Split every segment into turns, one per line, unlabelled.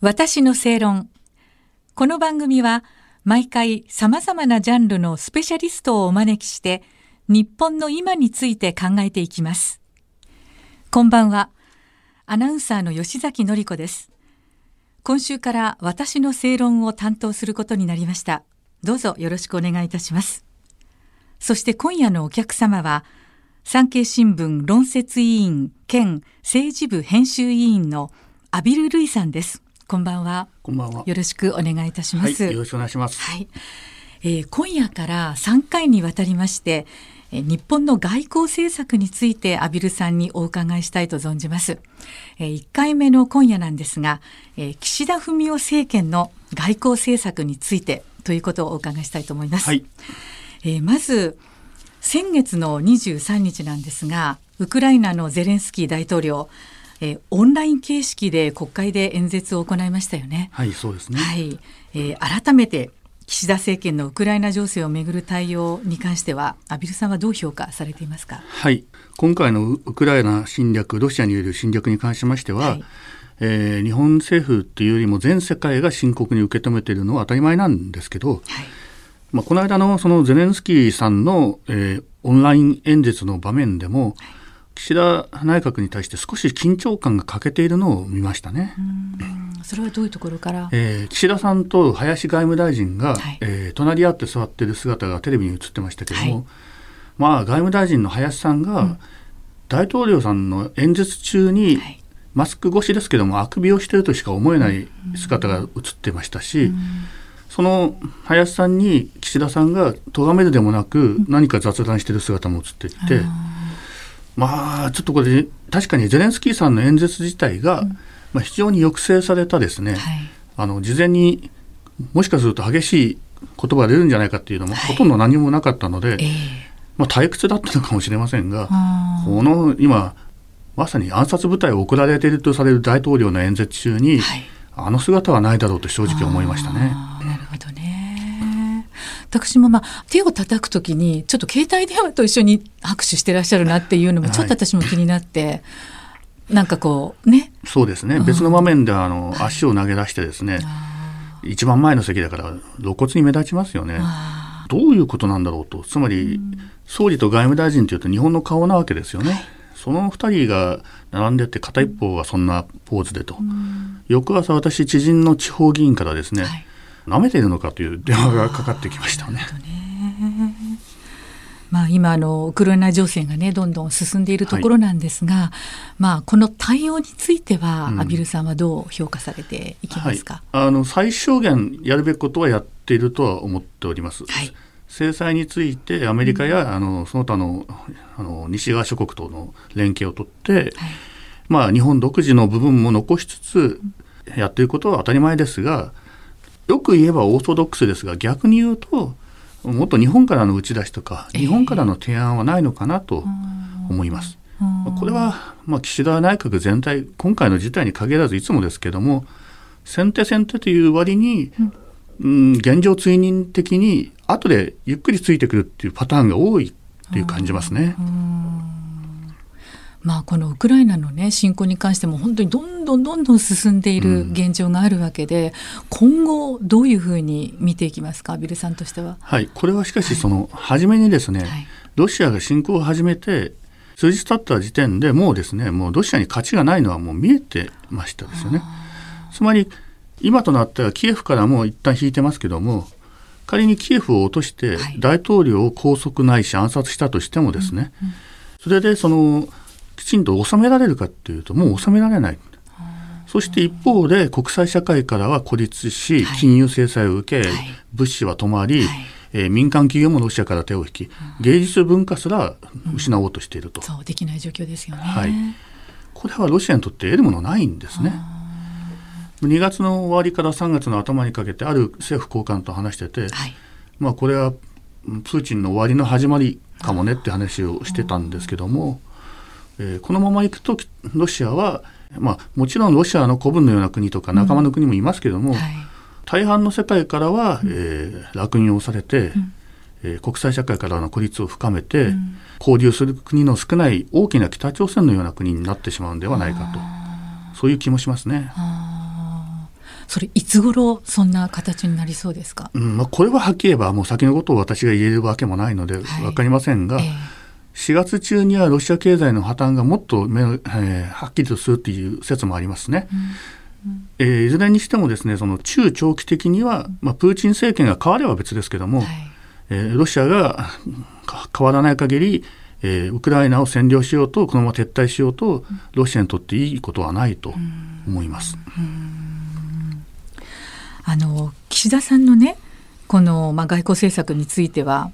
私の正論。この番組は毎回様々なジャンルのスペシャリストをお招きして日本の今について考えていきます。こんばんは。アナウンサーの吉崎のり子です。今週から私の正論を担当することになりました。どうぞよろしくお願いいたします。そして今夜のお客様は産経新聞論説委員兼政治部編集委員のアビル・ルイさんです。こんばんは。
こんばんは。
よろしくお願いいたします。
はい、よろしくお願いします。
はい。えー、今夜から3回にわたりまして、え日本の外交政策についてアビルさんにお伺いしたいと存じます。えー、1回目の今夜なんですが、えー、岸田文雄政権の外交政策についてということをお伺いしたいと思います。はい、えー、まず先月の23日なんですが、ウクライナのゼレンスキー大統領えー、オンライン形式で国会で演説を行いましたよね。
はい、そうですね。
はい、えー、改めて岸田政権のウクライナ情勢をめぐる対応に関しては、畔蒜さんはどう評価されていますか？
はい、今回のウクライナ侵略、ロシアによる侵略に関しましては。はいえー、日本政府っていうよりも全世界が深刻に受け止めているのは当たり前なんですけど、はいまあ、この間のそのゼレンスキーさんの、えー、オンライン演説の場面でも、はい岸田内閣に対して少し緊張感が欠けているのを見ましたね。
それはどういうところから、
えー、岸田さんと林外務大臣が、はい、えー、隣り合って座っている姿がテレビに映ってましたけども、はい、まあ外務大臣の林さんが、うん、大統領さんの演説中に、はい、マスク越しですけどもあくびをしているとしか思えない姿が映ってましたし、うん、その林さんに岸田さんが咎めるでもなく何か雑談している姿も映っていて。うんまあちょっとこれ確かにゼレンスキーさんの演説自体が、うん、まあ、非常に抑制されたですね、はい、あの事前にもしかすると激しい言葉が出るんじゃないかっていうのも、ほとんど何もなかったので、えー、まあ、退屈だったのかもしれませんがこの今まさに暗殺部隊を送られているとされる大統領の演説中に、はい、あの姿はないだろうと正直思いましたね
私もまあ手を叩くときにちょっと携帯電話と一緒に握手してらっしゃるなっていうのもちょっと私も気になって。はいなんかこうね。
そうですね。別の場面であの、足を投げ出してですね、一番前の席だから露骨に目立ちますよね。どういうことなんだろうと。つまり、総理と外務大臣というと日本の顔なわけですよね。はい、その2人が並んでて片一方がそんなポーズでと。翌朝私知人の地方議員からですね、はい舐めているのかという電話がかかってきましたね。
まあ、今あのウクライナ情勢がねどんどん進んでいるところなんですが、はい、まあ、この対応については、うん、アビルさんはどう評価されていきますか、
はい、あの最小限やるべきことはやっているとは思っております。はい、制裁についてアメリカや、うん、あのその他のあの西側諸国との連携を取って、まあ、日本独自の部分も残しつつやっていることは当たり前ですがよく言えばオーソドックスですが逆に言うともっと日本からの打ち出しとか日本からの提案はないのかなと思います。これは、まあ、岸田内閣全体今回の事態に限らずいつもですけども先手先手という割に、うん、現状追認的に後でゆっくりついてくるっていうパターンが多いっていう感じますね。
まあ、このウクライナの、ね、侵攻に関しても本当にどんどんどんどん進んでいる現状があるわけで、うん、今後、どういうふうに見ていきますか、ビルさんとしては。
はい、これはしかし、その、はい、初めにですね、はい、ロシアが侵攻を始めて、数日経った時点でもうですね、もうロシアに勝ちがないのはもう見えてましたですよね。つまり、今となってはキエフからもう一旦引いてますけども、仮にキエフを落として大統領を拘束ないし暗殺したとしてもですね、それでそのきちんと収められるかっていうともう収められない。そして一方で国際社会からは孤立し、金融制裁を受け、物資は止まり、えー、民間企業もロシアから手を引き、芸術文化すら失おうとしていると、うん、
そうできない状況ですよね、
はい、これはロシアにとって得るものないんですね。2月の終わりから3月の頭にかけてある政府高官と話してて、はい、まあこれはプーチンの終わりの始まりかもねって話をしてたんですけども、えー、このままいくとロシアは、まあ、もちろんロシアの古文のような国とか仲間の国もいますけども、うんはい、大半の世界からは、えー、烙印をされて、うん、えー、国際社会からの孤立を深めて、うん、交流する国の少ない大きな北朝鮮のような国になってしまうんではないかと。そういう気もしますね。
それいつ頃そんな形になりそうですか、
うん。まあ、これははっきり言えばもう先のことを私が言えるわけもないので分かりませんが、はいえ。ー、4月中にはロシア経済の破綻がもっと目、えー、はっきりとするという説もありますね。うん、えー、いずれにしてもですねその中長期的には、まあ、プーチン政権が変われば別ですけども、はい、えー、ロシアが変わらない限りえー、ウクライナを占領しようとこのまま撤退しようとロシアにとっていいことはないと思います。
あの岸田さんのねこの、まあ、外交政策については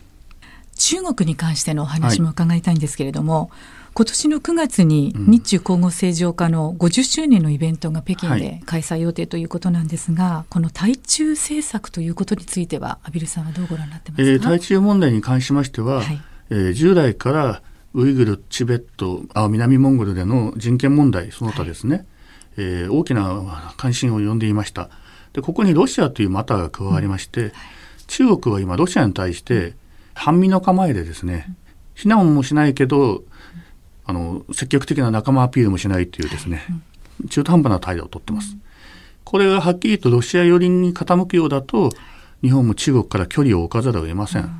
中国に関してのお話も伺いたいんですけれども、はい、今年の9月に日中皇后正常化の50周年のイベントが北京で開催予定ということなんですが、はい、この対中政策ということについては、畔蒜さんはどうご覧になってますか、えー、
対中問題に関しましては、はい。えー、従来からウイグル、チベットあ、南モンゴルでの人権問題、その他ですね、はい、えー、大きな関心を呼んでいました。でここにロシアというマターが加わりまして、うん、中国は今、ロシアに対して半身の構えでですね、非難もしないけど、あの積極的な仲間アピールもしないというですね、中途半端な態度をとってます。これがはっきりとロシア寄りに傾くようだと、日本も中国から距離を置かざるを得ません。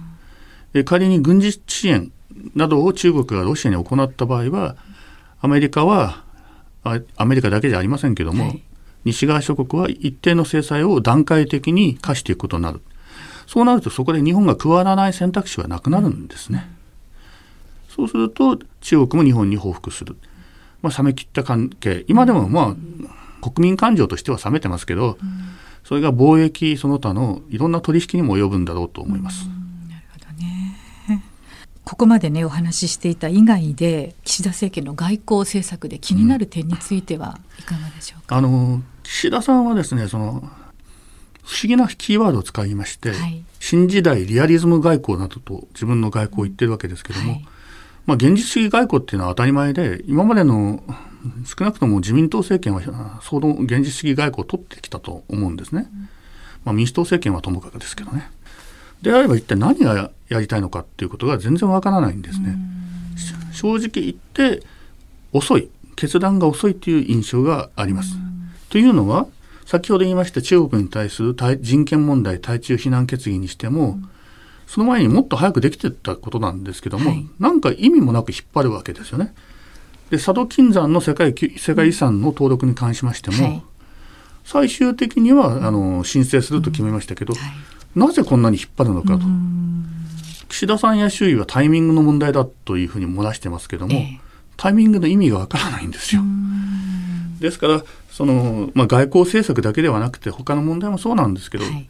仮に軍事支援などを中国がロシアに行った場合はアメリカはアメリカだけじゃありませんけども、はい、西側諸国は一定の制裁を段階的に課していくことになるそうなるとそこで日本が加わらない選択肢はなくなるんですね。そうすると中国も日本に報復する、まあ、冷め切った関係今でもまあ国民感情としては冷めてますけど、それが貿易その他のいろんな取引にも及ぶんだろうと思います。
ここまでねお話ししていた以外で岸田政権の外交政策で気になる点についてはいかがでしょうか、
うん、あの岸田さんはですねその不思議なキーワードを使いまして、はい、新時代リアリズム外交などと自分の外交を言ってるわけですけども、はい、まあ、現実主義外交っていうのは当たり前で今までの少なくとも自民党政権はその現実主義外交を取ってきたと思うんですね。まあ、民主党政権はともかくですけどね。であれば一体何がやりたいのかっていうことが全然わからないんですね。正直言って遅い決断が遅いという印象があります。というのは先ほど言いました中国に対する人権問題対中非難決議にしても、その前にもっと早くできてたことなんですけども、はい、なんか意味もなく引っ張るわけですよね。で佐渡金山の世界世界遺産の登録に関しましても、はい、最終的にはあの申請すると決めましたけど、はい。なぜこんなに引っ張るのかと。岸田さんや周囲はタイミングの問題だというふうに漏らしてますけども、えー、タイミングの意味がわからないんですよ。ですからその、まあ、外交政策だけではなくて他の問題もそうなんですけど、はい、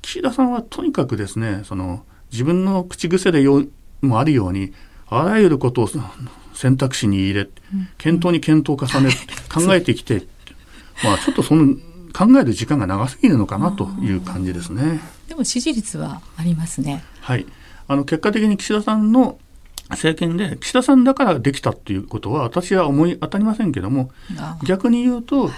岸田さんはとにかくですねその自分の口癖でよもあるようにあらゆることを選択肢に入れ検討に検討を重ね、考えてきて、まあちょっとその考える時間が長すぎるのかなという感じですね。
でも支持率はありますね。
はい。あの結果的に岸田さんの政権で岸田さんだからできたっていうことは私は思い当たりませんけども逆に言うと、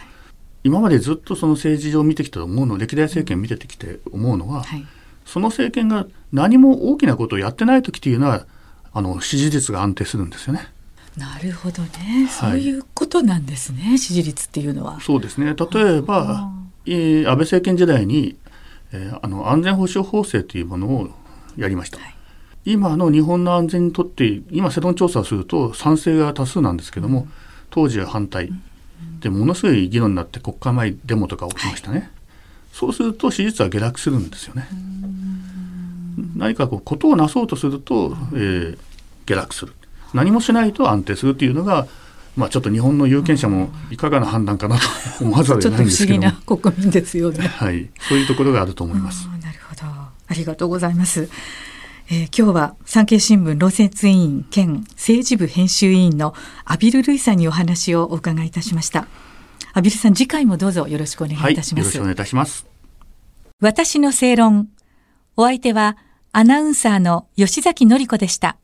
今までずっとその政治上見てきたと思うの歴代政権見てきて思うのは、はい、その政権が何も大きなことをやってない時っていうのはあの支持率が安定するんですよね。
なるほどね、そういうことなんですね、支持率っていうのは。
そうですね。例えば、えー、安倍政権時代に、えー、あの安全保障法制というものをやりました。はい、今の日本の安全にとって今世論調査をすると賛成が多数なんですけども、うん、当時は反対、でものすごい議論になって国会前デモとか起きましたね。はい、そうすると支持率は下落するんですよね。何かこうことをなそうとすると、えー、下落する。何もしないと安定するというのが、まあ、ちょっと日本の有権者もいかがな判断かなと 思わざるを得ないんですけど
ちょっと不思議な国民ですよね。
はい、そういうところがあると思います。
なるほど、ありがとうございます。えー、今日は産経新聞論説委員兼政治部編集委員のアビル・ルイさんにお話をお伺いいたしました。アビルさん、次回もどうぞよろしくお願いいたします。はい、よ
ろしくお願いいたします。
私の正論。お相手はアナウンサーの吉崎紀子でした。